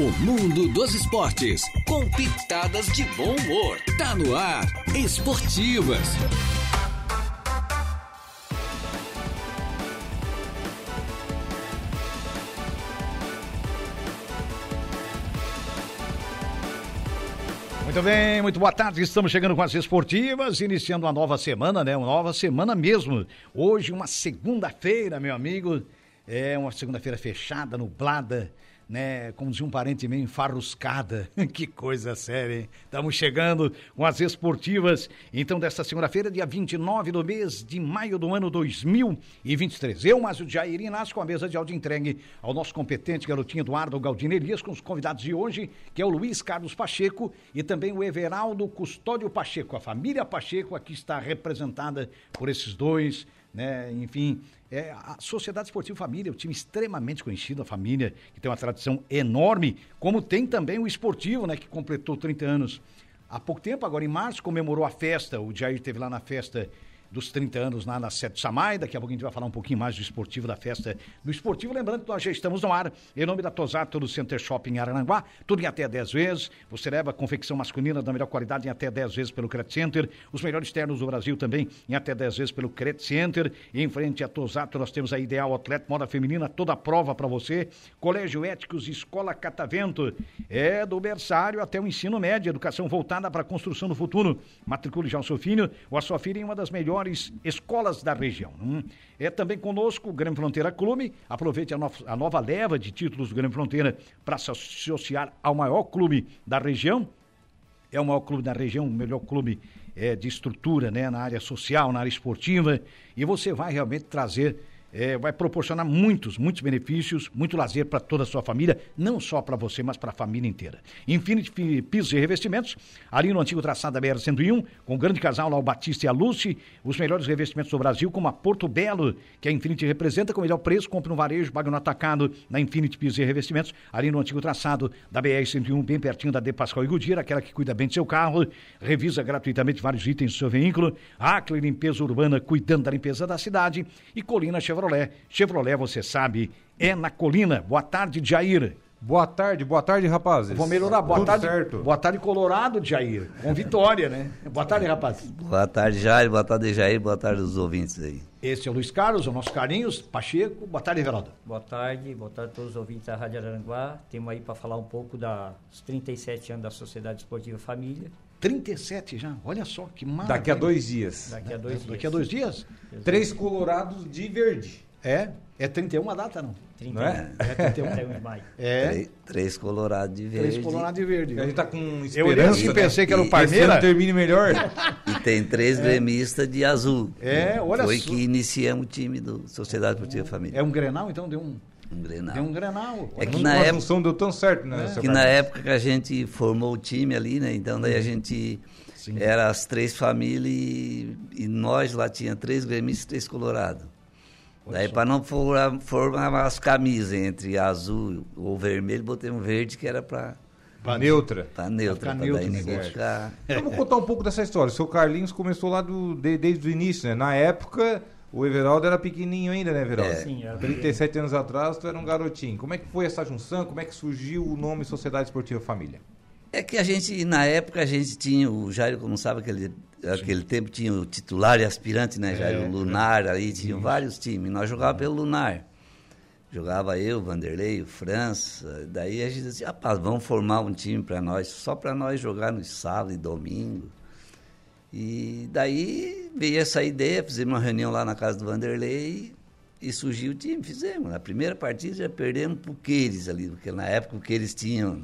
O mundo dos esportes, com pitadas de bom humor. Tá no ar, Esportivas. Muito bem, muito boa tarde. Estamos chegando com as esportivas, iniciando uma nova semana, né? Uma nova semana mesmo. Hoje, uma segunda-feira, meu amigo. É uma segunda-feira fechada, nublada né? Como dizia um parente meio enfarruscada. que coisa séria, hein? Estamos chegando com as esportivas, então, desta segunda-feira, dia 29 do mês de maio do ano 2023. Eu, Márcio Jair Inácio, com a mesa de áudio entregue ao nosso competente garotinho Eduardo Galdino Elias, com os convidados de hoje, que é o Luiz Carlos Pacheco e também o Everaldo Custódio Pacheco. A família Pacheco aqui está representada por esses dois, né? Enfim, é, a Sociedade Esportiva Família, é um time extremamente conhecido, a família, que tem uma tradição enorme, como tem também o esportivo, né, que completou 30 anos. Há pouco tempo, agora em março, comemorou a festa, o Jair esteve lá na festa dos 30 anos lá na Sete Samai. Daqui a pouco a gente vai falar um pouquinho mais do esportivo, da festa do esportivo. Lembrando que nós já estamos no ar, em nome da Tosato do Center Shopping Arananguá, tudo em até 10 vezes. Você leva confecção masculina da melhor qualidade em até 10 vezes pelo Credit Center. Os melhores ternos do Brasil também em até 10 vezes pelo Credit Center. E em frente à Tosato nós temos a Ideal Atleta, moda feminina, toda a prova para você. Colégio Éticos, Escola Catavento. É do berçário até o ensino médio, educação voltada para a construção do futuro. Matricule já o seu filho ou a sua filha em uma das melhores melhores escolas da região. Hum. É também conosco o Grande Fronteira Clube. Aproveite a, no, a nova leva de títulos do Grande Fronteira para se associar ao maior clube da região. É o maior clube da região, o melhor clube é, de estrutura né, na área social, na área esportiva. E você vai realmente trazer é, vai proporcionar muitos, muitos benefícios, muito lazer para toda a sua família, não só para você, mas para a família inteira. Infinity Pisos e Revestimentos, ali no antigo traçado da BR-101, com o grande casal lá, o Batista e a Lucy, os melhores revestimentos do Brasil, como a Porto Belo, que a Infinity representa, com o melhor preço, compre no varejo, pague no atacado, na Infinity Pisos e Revestimentos, ali no antigo traçado da BR-101, bem pertinho da De Pascoal e Gudira, aquela que cuida bem do seu carro, revisa gratuitamente vários itens do seu veículo, Acre Limpeza Urbana, cuidando da limpeza da cidade, e Colina Chevrolet Chevrolet. Chevrolet, você sabe, é na colina. Boa tarde, Jair. Boa tarde, boa tarde, rapazes. Vou melhorar. Boa Tudo tarde. certo. Boa tarde, Colorado, Jair. Com vitória, né? Boa tarde, rapazes. Boa tarde, Jair. Boa tarde, Jair. Boa tarde aos ouvintes aí. Esse é o Luiz Carlos, o nosso Carinhos, Pacheco. Boa tarde, Everaldo. Boa tarde, boa tarde a todos os ouvintes da Rádio Aranguá. Temos aí para falar um pouco dos 37 anos da Sociedade Esportiva Família. 37 já, olha só que maravilha. Daqui a dois dias. Daqui a dois dias. Daqui a dois dias? Três colorados de verde. É? É 31 a data, não? 31, Não é? É 31. 31 de maio. É. Três, três colorados de verde. Três colorados de verde. A gente tá com Eu esperança, assim e né? pensei que era o E- Esse Parmeira. termine melhor. E tem três gremistas de azul. É, olha Foi só. que iniciamos o time do Sociedade Esportiva Família. É um Grenal, então deu um, Um Grenal. deu um Grenal. É que na época, função deu tão certo, né? seu que na época que a gente formou o time ali, né? Então daí a gente Sim. era as três famílias e, e nós lá tinha três gremistas e três colorados. Daí para não formar, as camisas entre azul ou vermelho, botei um verde que era para Pra neutra. Pra neutra, neutro daí ninguém ficar... Vou contar um pouco dessa história. O seu Carlinhos começou lá do, de- desde o início, né? Na época, o Everaldo era pequenininho ainda, né, Everaldo? É. Sim, era 37 anos atrás, tu era um garotinho. Como é que foi essa junção? Como é que surgiu o nome Sociedade Esportiva Família? É que a gente, na época, a gente tinha, o Jairo, como sabe, aquele, aquele tempo tinha o titular e aspirante, né, Jairo? É, o Lunar, aí tinha vários times. Nós jogávamos pelo Lunar. Jogava eu, Vanderlei, o França. Daí a gente disse, rapaz, vamos formar um time para nós, só para nós jogar no sábado e domingo. E daí veio essa ideia, fizemos uma reunião lá na casa do Vanderlei e surgiu o time, fizemos. Na primeira partida já perdemos pro Queires ali, porque na época o Queires tinha,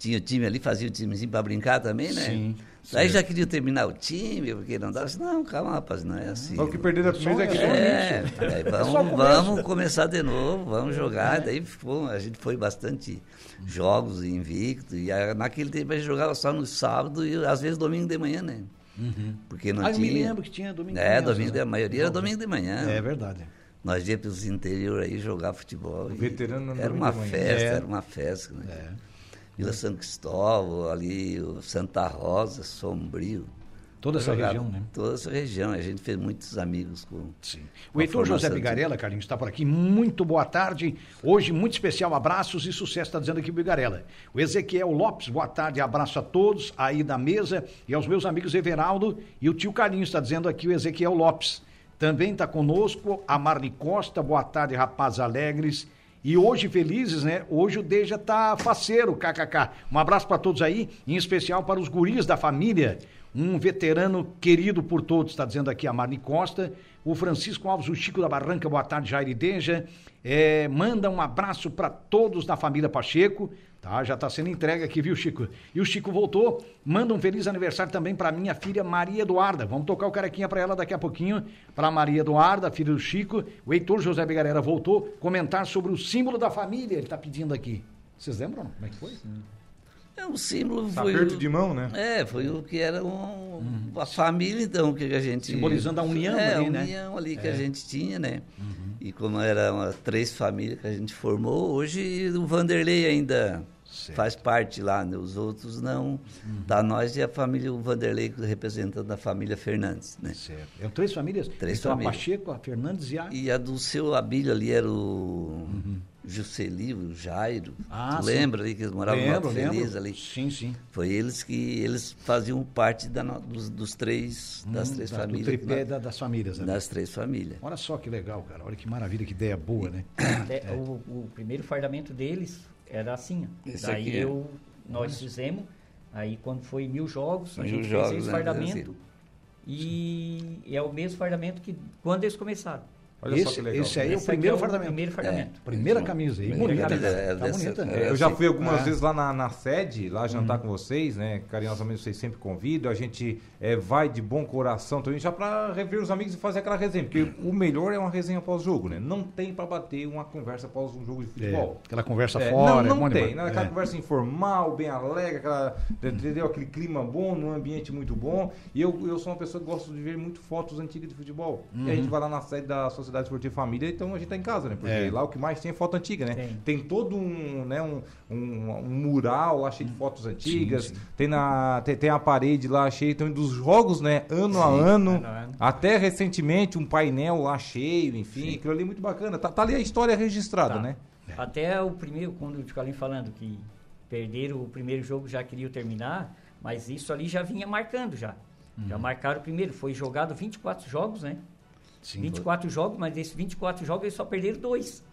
tinha o time ali, fazia o timezinho para brincar também, né? Sim, Daí já queria terminar o time, porque não dava. Não, calma, rapaz, não é assim. Só que perder da primeira é que É, aí só vamos, vamos começar de novo, vamos jogar. Daí ficou- a gente foi bastante jogos invicto. E a- naquele tempo a gente jogava só no sábado e às vezes domingo de manhã, né? Porque não Ah, eu tinha. me lembro que tinha domingo de É, manhã, domingo, né? a maioria era domingo de manhã. É verdade. Nós íamos para os interior aí jogar futebol. e Veterano no Era uma festa, É. era uma festa. Né? É. Vila São Cristóvão, ali, o Santa Rosa, Sombrio. Toda essa Jogava região, né? Toda essa região. A gente fez muitos amigos com. Sim. com O a Heitor José Bigarella, Carlinhos, está por aqui. Muito boa tarde. Hoje, muito especial. Abraços e sucesso, está dizendo aqui o Bigarella. O Ezequiel Lopes, boa tarde. Abraço a todos aí da mesa e aos meus amigos Everaldo e o tio Carlinhos, está dizendo aqui o Ezequiel Lopes. Também está conosco a Marli Costa. Boa tarde, rapazes alegres. E hoje, felizes, né? Hoje o Deja tá faceiro, kkk. Um abraço para todos aí, em especial para os guris da família. Um veterano querido por todos, está dizendo aqui a Marli Costa. O Francisco Alves, o Chico da Barranca, boa tarde, Jair Deja. É, manda um abraço para todos da família Pacheco. Tá, já está sendo entregue aqui, viu, Chico? E o Chico voltou. Manda um feliz aniversário também para minha filha Maria Eduarda. Vamos tocar o carequinha para ela daqui a pouquinho. Para Maria Eduarda, filha do Chico. O Heitor José Bigarera voltou. Comentar sobre o símbolo da família. Ele está pedindo aqui. Vocês lembram? Como é que foi? É um símbolo. Foi Aperto o- de mão, né? É, foi o que era um, a família, então, que a gente. Simbolizando a união é, ali, a né? união ali que a gente tinha, né? E como eram três famílias que a gente formou, hoje o Vanderlei ainda Certo. faz parte lá, né? Os outros não. Tá nós e a família, o Vanderlei representando a família Fernandes, né? Certo. É três famílias? Três então, famílias. a Pacheco, a Fernandes e a... E a do seu Abílio ali era o Juscelio, o Jairo. Ah, lembra ali que eles moravam no lembro, Alto Feliz lembro. ali? Sim, sim. Foi eles que eles faziam parte da no- dos, dos três das Hum, três da- famílias. Do tripé da- das famílias. né? das três famílias. Olha só que legal, cara. Olha que maravilha, que ideia boa, né? É, O, o primeiro fardamento deles era assim. ó. Esse Daí aqui, é. eu, nós fizemos, aí quando foi mil jogos, a Mil gente jogos, fez esse né, fardamento. E é o mesmo fardamento que quando eles começaram. Olha só esse, que legal. esse aí é o primeiro é o fardamento. primeiro fardamento. Primeira camisa. E bonita, camisa, né? é Tá bonita, é né? Eu já fui algumas Ah. vezes lá na, na sede, lá jantar com vocês, né? Carinhosamente vocês sempre convidam. A gente é, vai de bom coração também, já para rever os amigos e fazer aquela resenha. Porque o melhor é uma resenha pós-jogo, né? Não tem para bater uma conversa após um jogo de É, futebol. aquela conversa É, fora. não, é não tem, né? Aquela É. conversa informal, bem alegre, aquela, entendeu? aquele clima bom, num ambiente muito bom. E eu, eu sou uma pessoa que gosto de ver muito fotos antigas de futebol. E a gente vai lá na sede da Sociedade Esportiva Família, então a gente tá em casa, né? Porque. É. lá o que mais tem é foto antiga, né? Tem. Tem todo um, né, um, um, um mural lá cheio de fotos antigas. sim. Tem, na, tem, tem a parede lá cheia também dos jogos, né? Ano a ano. ano ano. Até recentemente um painel lá cheio, enfim. Aquilo ali é muito bacana. Tá, tá ali a história registrada, Tá. né? Até o primeiro, quando o Ticolim falando que perderam o primeiro jogo, já queriam terminar, mas isso ali já vinha marcando já. Já Uhum. marcaram o primeiro. Foi jogado 24 jogos, né? Sim. 24 jogos, mas desses 24 jogos eles só perderam dois.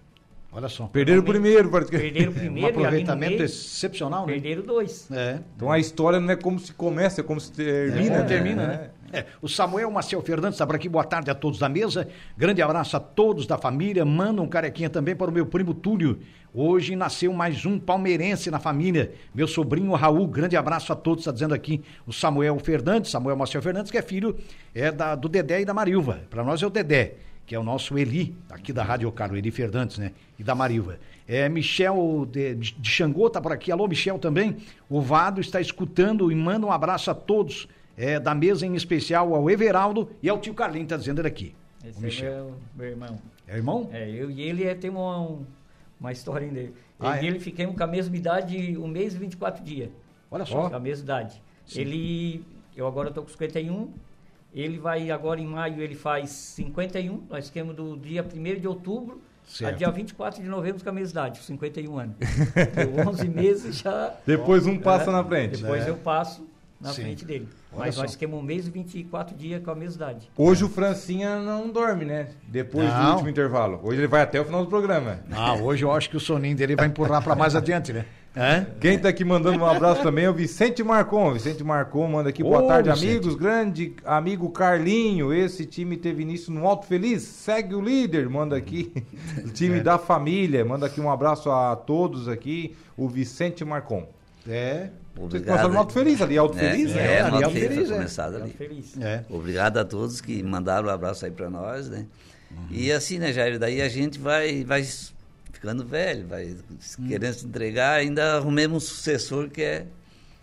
Olha só. Perderam o primeiro, que- Perderam o Um primeiro e no aproveitamento meio, excepcional, né? perderam dois. É. Então a história não é como se começa, é como se termina. É, né? termina, né? É, o Samuel Maciel Fernandes está por aqui. Boa tarde a todos da mesa. Grande abraço a todos da família. Manda um carequinha também para o meu primo Túlio. Hoje nasceu mais um palmeirense na família. Meu sobrinho Raul. Grande abraço a todos. Está dizendo aqui o Samuel Fernandes, Samuel Maciel Fernandes, que é filho é da, do Dedé e da Marilva. Para nós é o Dedé, que é o nosso Eli, aqui da Rádio Caro, Eli Fernandes, né? E da Marilva. É, Michel de, de Xangô está por aqui. Alô, Michel também. O Vado está escutando e manda um abraço a todos é, da mesa, em especial ao Everaldo e ao tio Carlinhos, está dizendo ele aqui. O Esse é Michel. meu, meu irmão. É irmão? É, eu e ele é, tem uma, um- uma historinha dele. Ah, eu e é? ele ficamos com a mesma idade um mês e 24 dias. Olha só. Com a mesma idade. Ele, eu agora estou com 51. Ele vai agora em maio, ele faz 51. Nós ficamos do dia 1 de outubro Certo. a dia 24 de novembro com a mesma idade, 51 anos. Deu 11 meses já. Depois um passa É, na frente. Depois É. eu passo na Sim. frente dele. Olha Mas só. nós ficamos um mês e 24 dias com a mesma idade. Hoje o Francinha não dorme, né? Depois do Não. último intervalo. Hoje ele vai até o final do programa. Ah, hoje eu acho que o soninho dele vai empurrar para mais adiante, né? Hã? Quem tá aqui mandando um abraço também é o Vicente Marcon. Vicente Marcon manda aqui, boa Ô, tarde, Vicente. amigos. Grande amigo Carlinho. Esse time teve início no Alto Feliz. Segue o líder, manda aqui. O time da família. Manda aqui um abraço a todos aqui. O Vicente Marcon. É. Vocês começaram no Alto Feliz, ali, Alto É, Feliz, é, né? É, ali Alto Feliz, é. ali. feliz. É. Obrigado a todos que mandaram um abraço aí para nós, né? E assim, né, Jair, daí a gente vai, vai ficando velho, vai querendo se entregar, ainda arrumemos um sucessor que é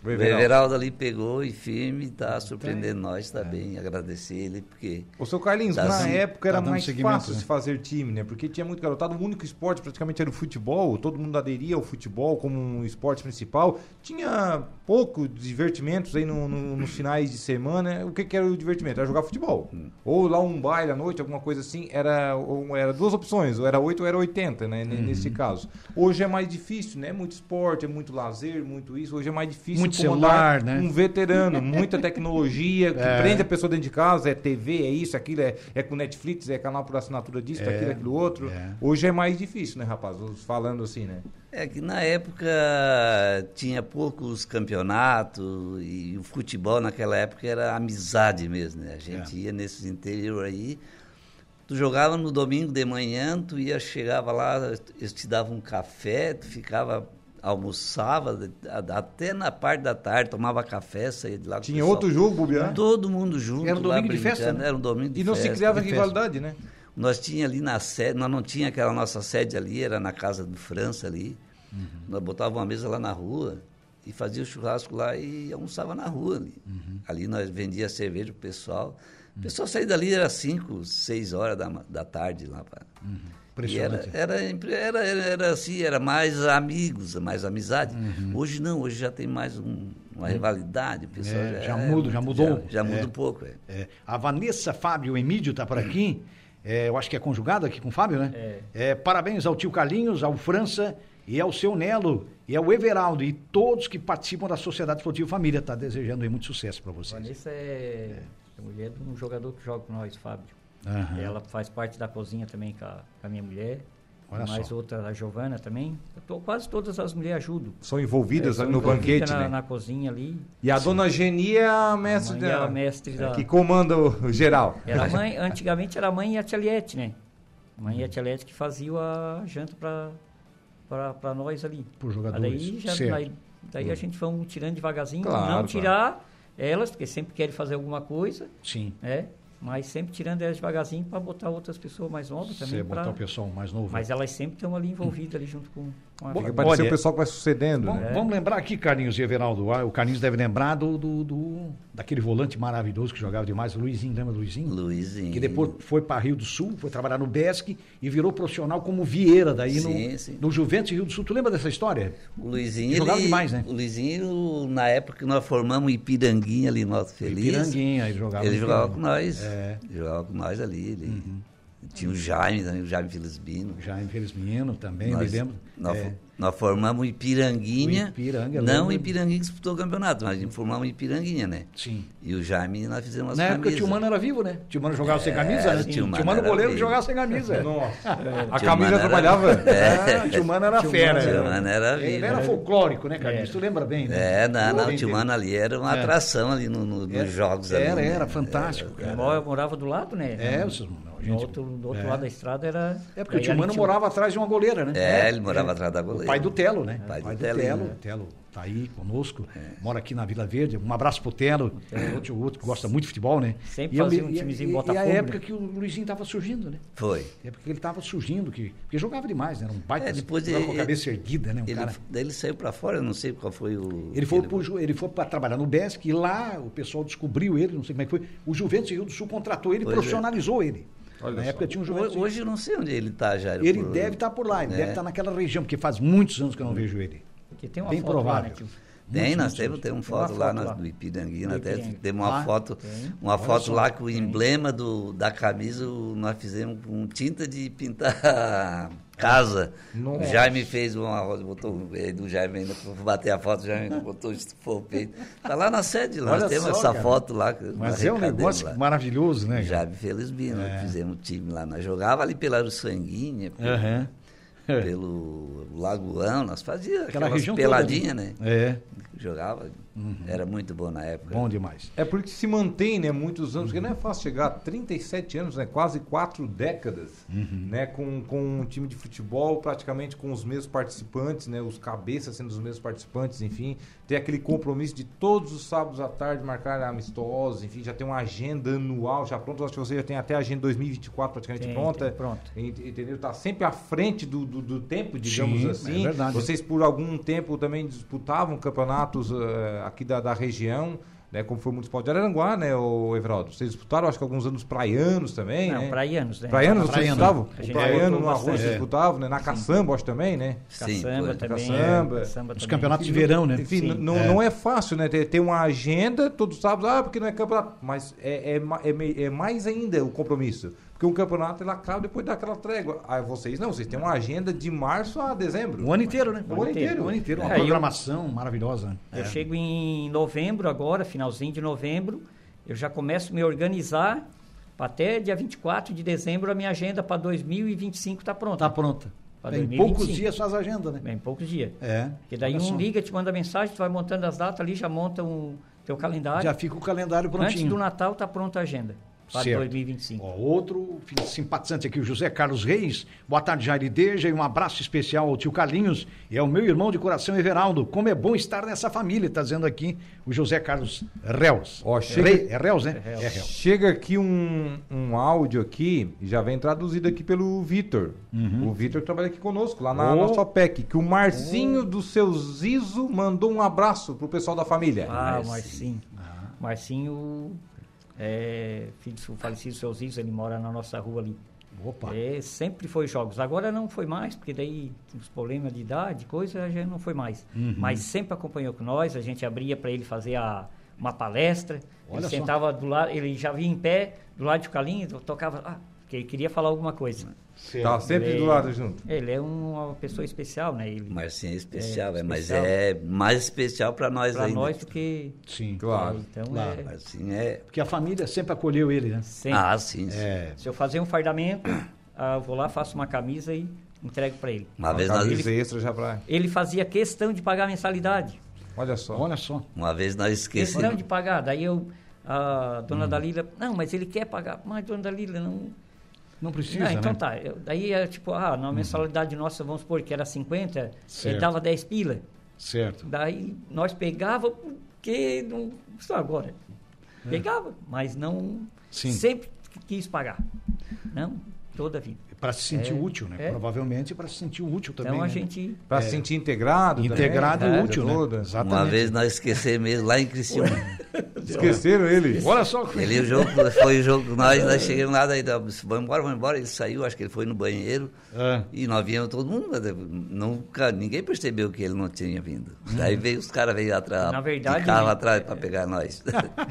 O Everaldo ali pegou e firme, está surpreendendo nós também. Agradecer ele, porque. O seu Carlinhos, Tá na dando- época era tá mais fácil né? se fazer time, né? Porque tinha muito garotado. O único esporte praticamente era o futebol. Todo mundo aderia ao futebol como um esporte principal. Tinha pouco divertimentos aí no- no- nos finais de semana. O que, que era o divertimento? Era jogar futebol. Ou lá um baile à noite, alguma coisa assim. Era, ou era duas opções, ou era 8 ou era 80, né? Nesse caso. Hoje é mais difícil, né? Muito esporte, é muito lazer, muito isso. Hoje é mais difícil Muito celular, né? um veterano, muita tecnologia que É. prende a pessoa dentro de casa, é TV, é isso, aquilo, é, é com Netflix, é canal por assinatura disso, É, daquilo, aquilo outro. é. Hoje é mais difícil, né, rapaz? Falando assim, né? É que na época tinha poucos campeonatos e o futebol naquela época era amizade mesmo, né? A gente É. ia nesses interior aí, tu jogava no domingo de manhã, tu ia, chegava lá, eles te davam um café, tu ficava, almoçava até na parte da tarde, tomava café, saía de lá Tinha pessoal. outro jogo, bobear. Todo mundo junto Era um lá domingo de festa, né? Era um domingo de E não se festa. criava de festa. rivalidade, né? Nós tinha ali na sede, nós não tinha aquela nossa sede ali, era na casa do França ali. Uhum. Nós botávamos uma mesa lá na rua e fazia o churrasco lá e almoçava na rua ali. Uhum. Ali nós vendia cerveja pro pessoal. O pessoal saía dali era 5, 6 horas da, da tarde lá. Pra... E era, Impressionante. era, era, era, era assim, era mais amigos, mais amizade. Uhum. Hoje não, hoje já tem mais um- uma rivalidade. O pessoal É, já, já muda, já mudou. Já, já muda É. um pouco. É. É, a Vanessa Fábio Emídio está por aqui. É, eu acho que é conjugada aqui com o Fábio, né? É, parabéns ao tio Carlinhos, ao França e ao seu Nelo e ao Everaldo e todos que participam da Sociedade Esportiva Família. Está desejando aí muito sucesso para vocês. Vanessa é, a mulher de um jogador que joga com nós, Fábio. Aham. Ela faz parte da cozinha também com a, com a minha mulher. Olha mais só. outra, a Giovana também. Eu tô- quase todas as mulheres ajudam. São envolvidas É, são no banquete, na, né? na cozinha ali. E a dona Geni é a mestre, A mãe é da- a mestre da- que comanda o geral. Era a mãe, antigamente era a mãe e a tia Liette, né? A mãe e a tia Liette que faziam a janta para nós ali. Por jogadores, Daí, já, daí, daí a gente foi tirando devagarzinho, Claro, não claro. tirar elas, porque sempre querem fazer alguma coisa, Sim. né? Mas sempre tirando elas devagarzinho para botar outras pessoas mais novas Você também. botar pra- o pessoal mais novo. Mas elas sempre estão ali envolvidas ali junto com, parecer Olha, o pessoal que vai sucedendo, Vamos, né? vamos lembrar aqui, Carlinhos e Everaldo. ah, O Carlinhos deve lembrar do, do- do- daquele volante maravilhoso que jogava demais, o Luizinho. Lembra do Luizinho? Luizinho. Que depois foi para Rio do Sul, foi trabalhar no Besc e virou profissional como Vieira daí Sim, no, sim. no Juventus Rio do Sul. Tu lembra dessa história? O Luizinho. Jogava ele- demais, né? O Luizinho, na época que nós formamos Ipiranguinha ali, nosso feliz. Piranguinha, ele jogava. Ele jogava com nós. É. Ele jogava com nós ali. Ele... Tinha o Jaime também, o Jaime Felizbino. Já infelizmente também, nós, me lembro. Nós, É, nós formamos o Ipiranguinha. O Ipiranga, eu não o Ipiranguinha que disputou o campeonato, mas formamos o Ipiranguinha, né? sim. E o Jaime nós fizemos as Na época o camisas. tio Mano era vivo, né? Tio Mano jogava sem É, camisa, né? tio Tio Mano Mano era goleiro que vivo. jogava sem camisa. Nossa. a Tio camisa Mano era- trabalhava. É, tio Mano era Tio fera. Mano- né? Tio Mano era Ele vivo. era folclórico, né, Carlinhos? É. Tu lembra bem, né? É, não, não, o tio. Mano ali era uma É. atração ali no, no- nos jogos Era, ali. né? era, fantástico, Eu cara. mora- morava do lado, né? É, No gente, outro, do outro é. lado da estrada era. É porque o daí tio ali Mano tinha- morava atrás de uma goleira, né? É, ele morava atrás da goleira. O pai do Telo, né? Pai do do Telinho, Telo. né? O Telo tá aí conosco, mora aqui na Vila Verde. Um abraço pro Telo, outro, outro que gosta muito de futebol, né? Sempre E eu fazia me- um e- timezinho e, e Botafogo, a época né? que o Luizinho tava surgindo, né? Foi. É porque ele tava surgindo, que, porque jogava demais, né? Era um baita É, depois jogava com a ele- cabeça erguida, né? Um Ele, cara. daí ele saiu pra fora, eu não sei qual foi o. Ele foi, ele- pro ele foi para trabalhar no Besc e lá o pessoal descobriu ele, não sei como é que foi. O Juventus Rio do Sul contratou ele e é. profissionalizou ele. Olha Na só. época tinha um Juventus. Hoje, eu não sei onde ele tá já. ele por- deve estar por lá, ele É. deve estar naquela região, porque faz muitos anos que eu não vejo ele. Porque tem uma Bem foto provável. lá, né, tio? Tem, nós temos, tem uma foto lá foto lá. do Ipiranguinha, Do até temos uma foto, uma foto lá com o emblema do, da camisa, nós fizemos com tinta de pintar casa. Nossa. O Jaime fez uma rosa, botou ele do Jaime ainda, bater a foto, o Jaime ainda botou, estufou o peito. Tá lá na sede, lá, nós temos essa cara. foto lá. Mas é um negócio lá. maravilhoso, né? cara? Jaime Felizbino, É. fizemos time lá. Nós jogava ali pela Sanguinha, Aham. Pelo Lagoão, nós fazíamos Aquela aquelas região peladinhas, né? É, Jogava, era muito bom na época. bom demais. É porque se mantém, né, muitos anos, porque não é fácil chegar a 37 anos, né, quase quatro décadas, né, com, com um time de futebol praticamente com os mesmos participantes, né, os cabeças sendo os mesmos participantes, enfim, ter aquele compromisso de todos os sábados à tarde marcar amistosos, enfim, já tem uma agenda anual já pronta, acho que você já tem até a agenda 2024 praticamente Tem, pronta, tem, pronto. Ent- entendeu? Tá sempre à frente do, do, do tempo, digamos Sim, assim. é verdade. Vocês por algum tempo também disputavam campeonatos eh, aqui da, da região, né? Como foi o Municipal de Araranguá, né, o Everaldo? Vocês disputaram, acho que alguns anos praianos também, Não, né? praianos, né? Praianos, vocês disputavam? Gente Praiano no arroz vocês disputavam, né? Na caçamba, acho também, né? Sim, Caçamba foi. também. Caçamba. caçamba Os também. campeonatos de verão, né? Enfim, Sim. n- não, não é fácil, né? Ter, ter uma agenda todos os sábados, ah, porque não é campeonato. Mas é, é, é, é mais ainda o compromisso. Porque um campeonato ele acaba depois daquela trégua. Aí vocês não, vocês têm uma agenda de março a dezembro. O ano inteiro, né? O ano inteiro. O ano inteiro. Uma É, eu- programação maravilhosa. né? Eu chego em novembro agora, finalzinho de novembro, eu já começo a me organizar para até dia 24 de dezembro a minha agenda para 2025 está pronta. Tá pronta. Em 2025. poucos dias faz a agenda, né? Em poucos dias. É. Porque daí um liga, te manda mensagem, tu vai montando as datas ali, já monta um teu calendário. Já fica o calendário Antes prontinho. do Natal tá pronta a agenda para Certo. 2025. Ó, outro filho simpatizante aqui, o José Carlos Reis. Boa tarde, Jair Deja, e um abraço especial ao tio Carlinhos e ao meu irmão de coração, Everaldo. Como é bom estar nessa família, tá dizendo aqui o José Carlos Reus. Ó, chega- Rei- é Reus, né? É Reus. É Reus. Chega aqui um, um áudio aqui, e já vem traduzido aqui pelo Vitor. O Vitor trabalha aqui conosco, lá na Oh. nossa OPEC, que o Marcinho do seu Zizo mandou um abraço pro pessoal da família. Ah, o Marcinho. Marcinho. Marcinho, é, filho do falecido seu Zizo, ele mora na nossa rua ali. Opa. É, sempre foi jogos. Agora não foi mais, porque daí os problemas de idade, coisa, a gente não foi mais. Uhum. Mas sempre acompanhou com nós, a gente abria para ele fazer a, uma palestra. Olha ele só. sentava do lado, ele já vinha em pé, do lado de Calinho, tocava, ah, porque ele queria falar alguma coisa. Tá sempre Ele- do lado junto. Ele é uma pessoa especial, né? Ele, Marcinho é especial, É, é, mas especial. é mais especial para nós para ainda. nós do que. Sim. Claro. Então claro. é. Marcinho é. Porque a família sempre acolheu ele, né? Sempre. Ah, sim. sim. É. Se eu fazer um fardamento, ah, eu vou lá, faço uma camisa e entrego para ele. Uma Uma vez, nós, camisa extra já pra... Ele fazia questão de pagar a mensalidade. Olha só. Olha só. uma vez nós esquecemos. Questão de pagar. Daí eu, a Hum. dona Dalila, não, mas ele quer pagar. Mas dona Dalila, não. Não precisa, Ah, então né? tá. Eu- daí é tipo, ah, na mensalidade nossa, vamos supor que era 50, Certo. ele dava 10 pila. Certo. Daí nós pegava porque não. Só agora. Pegava, mas não. É. Sim. Sempre quis pagar. Não, toda a vida. Para se sentir É, útil, né? é. Provavelmente para se sentir útil também. Então a né? gente. Pra se sentir integrado Integrado né? e útil, né? Toda. Exatamente. Uma vez nós esquecemos mesmo lá em Criciúma. Esqueceram ele? Olha só. Ele o jogo foi o jogo nós, nós chegamos lá, daí disse, vamos embora, vamos embora. Ele saiu, acho que ele foi no banheiro. Ah. E nós viemos todo mundo, nunca, ninguém percebeu que ele não tinha vindo. Daí veio os caras veio atrás, Na verdade, de carro atrás para pegar nós.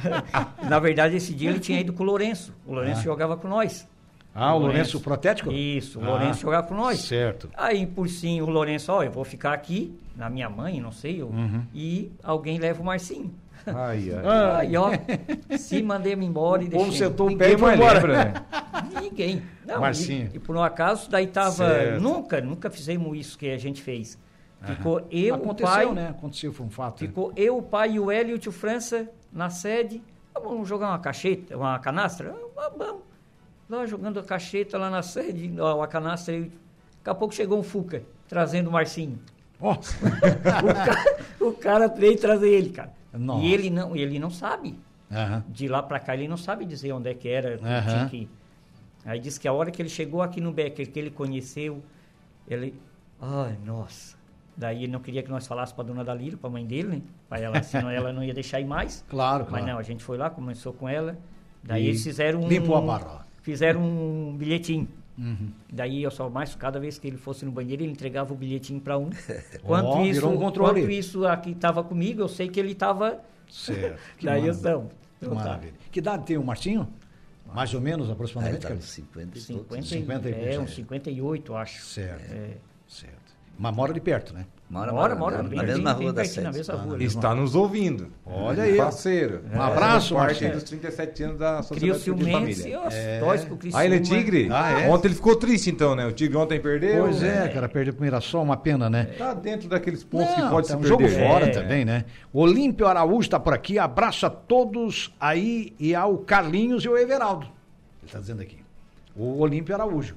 Na verdade, esse dia ele tinha ido com o Lourenço. O Lourenço jogava com nós. Ah, o Lourenço Protético? Isso, o Ah, Lourenço jogava com nós. Certo. Aí, por sim, o Lourenço, ó, eu vou ficar aqui, na minha mãe, não sei, eu, Uhum. e alguém leva o Marcinho. Ai, ai. Aí, ó, se mandei-me embora e O deixei. sentou o Ninguém pé e foi embora. lembra, né? Ninguém. Não, Marcinho. E, e por um acaso, daí tava. Certo. Nunca, nunca fizemos isso que a gente fez. Ficou eu, o Aconteceu, pai. né? Aconteceu, foi um fato. né? Ficou eu, o pai e o Hélio e o tio França na sede. Ah, Vamos jogar uma cacheta, uma canastra? Ah, vamos. Lá jogando a cacheta lá na sede, ó, a canastra. E daqui a pouco chegou um Fuca, trazendo o Marcinho. Ó, O cara, o cara veio trazer ele, cara. Nossa. E ele não, ele não sabe. aham. De lá pra cá, ele não sabe dizer onde é que era. tinha que. Aí disse que a hora que ele chegou aqui no Becker, que ele conheceu, ele. Ai, nossa. Daí ele não queria que nós falássemos pra dona Dalila, pra mãe dele, né? Pra ela, senão ela não ia deixar ir mais. Claro, Mas claro. não, a gente foi lá, começou com ela. Daí E eles fizeram um. limpou a barra. Fizeram um bilhetinho. Uhum. Daí eu só mais, cada vez que ele fosse no banheiro, ele entregava o bilhetinho para um. Quanto Ó, isso, um controle. quanto isso aqui estava comigo, eu sei que ele estava. Certo. Daí eu não. Então tá. maravilha. Que idade tem o Marcinho? Mais ou menos, aproximadamente? tá cara? nos 50 e 50, poucos. 50 e é, uns é. 58, acho. Certo. É. Certo. Mas mora de perto, né? Mora, Mora, mora, na bem, mesma bem, rua da na sede. rua. Está nos ouvindo. Olha aí. Parceiro. Um abraço, parte Marcinho. dos 37 anos da Sociedade Ciumense, Família. com o Criciúma. Ah, ele é tigre? Ah, é? Ontem ele ficou triste então, né? O tigre ontem perdeu. Pois é, cara, perdeu o primeiro só, uma pena, né? Tá dentro daqueles pontos que pode tá se um perder. jogo fora É. também, né? O Olímpio Araújo está por aqui. Abraço a todos aí e ao Carlinhos e ao Everaldo. Ele está dizendo aqui. O Olímpio Araújo.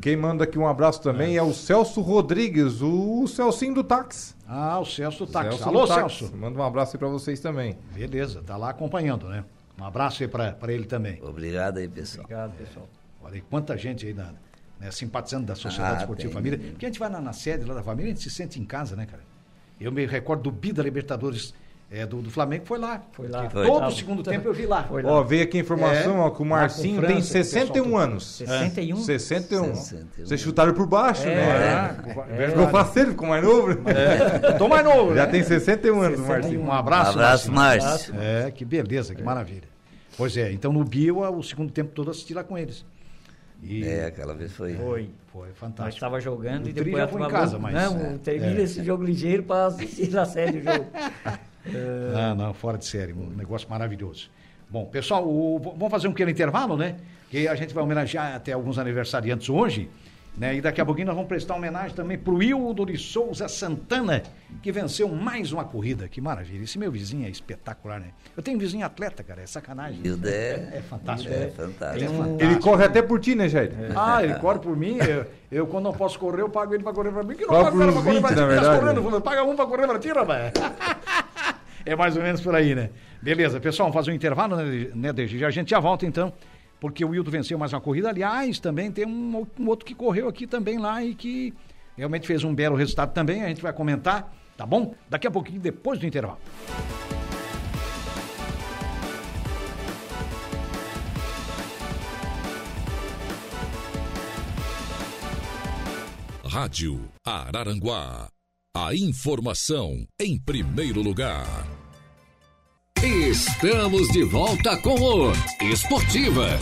Quem manda aqui um abraço também é, o Celso Rodrigues, o Celcinho do táxi. Ah, o Celso Táxi. Celso Alô, do táxi. Celso. Manda um abraço aí pra vocês também. Beleza, tá lá acompanhando, né? Um abraço aí para ele também. Obrigado aí, pessoal. Obrigado, pessoal. Olha aí, quanta gente aí na, né, simpatizando da Sociedade Ah, Esportiva tem. Família. Porque a gente vai na, na sede lá da família, a gente se sente em casa, né, cara? Eu me recordo do Bi da Libertadores é, do, do Flamengo foi lá. Foi lá. Foi. Todo o segundo tempo eu vi lá. Foi lá. Ó, veio aqui a informação, É, ó, que o Marcinho França, tem o pessoal 61 todo. anos. 61? 61. 61. Vocês chutaram por baixo, É, né? É, Ficou faceiro, ficou mais novo. né? Eu tô mais novo, Já né? tem 61 anos, o Marcinho. Um abraço, Abraço, Marcinho. Márcio. É, que beleza, que maravilha. Pois é, então no Bio, o segundo tempo todo eu assisti lá com eles. E É, aquela vez foi. Foi. foi Nós fantástico. estava jogando O e depois já a foi em casa, mas- Não, é, termina é. esse jogo ligeiro para assistir na série o jogo. Ah, não, fora de série, um negócio maravilhoso. Bom, pessoal, o- vamos fazer um pequeno intervalo, né? Que a gente vai homenagear até alguns aniversariantes hoje, né? E daqui a pouquinho nós vamos prestar homenagem também pro Hildo de Souza Santana, que venceu mais uma corrida. Que maravilha. Esse meu vizinho é espetacular, né? Eu tenho um vizinho atleta, cara, é sacanagem. E o Dé É fantástico. é né? fantástico. Tem um- Ele corre até por ti, né, Jair? Ah, ele corre por mim. Eu, eu, quando não posso correr, eu pago ele pra correr pra mim. Que não pago ele uns pra correr 20, pra ti. tá correndo, fulano. paga um pra correr pra ti, rapaz. É mais ou menos por aí, né? Beleza, pessoal, fazer um intervalo, né, né DG? A gente já volta então, porque o Wildo venceu mais uma corrida. Aliás, também tem um, um outro que correu aqui também lá e que realmente fez um belo resultado também. A gente vai comentar, tá bom? Daqui a pouquinho, depois do intervalo. Rádio Araranguá. A informação em primeiro lugar. Estamos de volta com o Esportivas.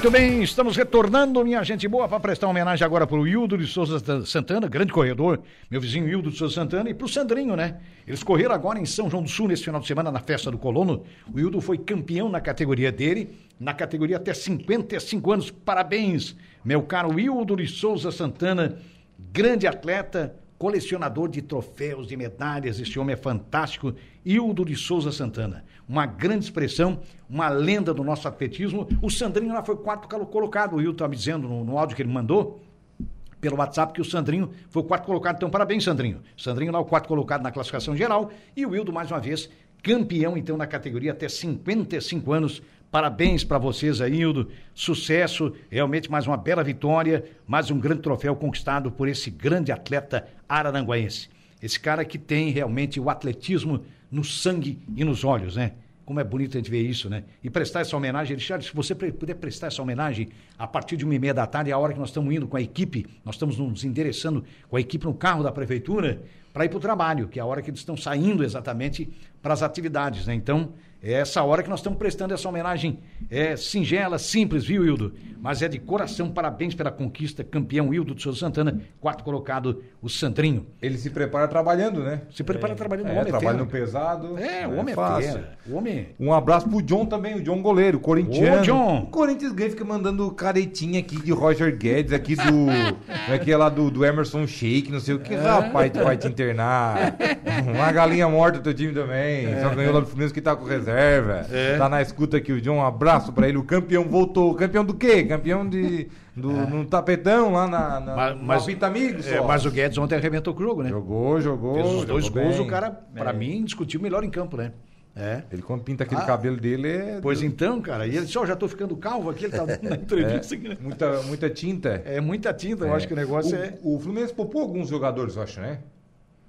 Muito bem, estamos retornando, minha gente boa, para prestar homenagem agora para o Hildo de Souza Santana, grande corredor, meu vizinho Hildo de Souza Santana, e para o Sandrinho, né? Eles correram agora em São João do Sul, nesse final de semana, na festa do colono. O Hildo foi campeão na categoria dele, na categoria até 55 anos. Parabéns, meu caro Hildo de Souza Santana, grande atleta, colecionador de troféus, de medalhas. Este homem é fantástico. Hildo de Souza Santana. Uma grande expressão, uma lenda do nosso atletismo. O Sandrinho lá foi quarto colo- colocado. O Hildo estava me dizendo no, no áudio que ele mandou pelo WhatsApp que o Sandrinho foi o quarto colocado. Então, parabéns, Sandrinho. Sandrinho lá, o quarto colocado na classificação geral. E o Hildo, mais uma vez, campeão, então, na categoria até 55 anos. Parabéns para vocês aí, Hildo. Sucesso. Realmente, mais uma bela vitória. Mais um grande troféu conquistado por esse grande atleta araranguaense. Esse cara que tem realmente o atletismo no sangue e nos olhos, né? Como é bonito a gente ver isso, né? E prestar essa homenagem, Richard, se você puder prestar essa homenagem a partir de uma e meia da tarde, é a hora que nós estamos indo com a equipe, nós estamos nos endereçando com a equipe no carro da prefeitura para ir para o trabalho, que é a hora que eles estão saindo exatamente para as atividades, né? Então, é essa hora que nós estamos prestando essa homenagem é singela, simples, viu, Hildo? Mas é de coração, parabéns pela conquista, campeão Hildo de Souza Santana, quarto colocado, o Sandrinho. Ele se prepara trabalhando, né? Se prepara trabalhando, o É, homem é fera, no cara. pesado. É, o homem é fácil. O homem Um abraço pro John também, o John goleiro, corintiano. Ô, John. O Corinthians ganha fica mandando caretinha aqui de Roger Guedes, aqui do. como é que é lá do, do Emerson Sheik, não sei o que. Rapaz, tu vai te internar. Uma galinha morta do teu time também. Só ganhou lá do Fluminense que tá com reserva. Tá na escuta aqui o John, um abraço pra ele. O campeão voltou. Campeão do quê? Campeão de. Do, no tapetão lá na. na Mas- mas- Amigos. É, só. mas o Guedes ontem arrebentou o jogo, né? Jogou, jogou. Fez os dois gols, bem. o cara, pra mim, discutiu melhor em campo, né? É. Ele quando pinta aquele Ah. cabelo dele é. Pois então, cara, e ele disse, ó, já tô ficando calvo aqui, ele tá dando na entrevista aqui, né? Muita, muita tinta. É muita tinta, eu acho que o negócio o, é. O Fluminense poupou alguns jogadores, eu acho, né?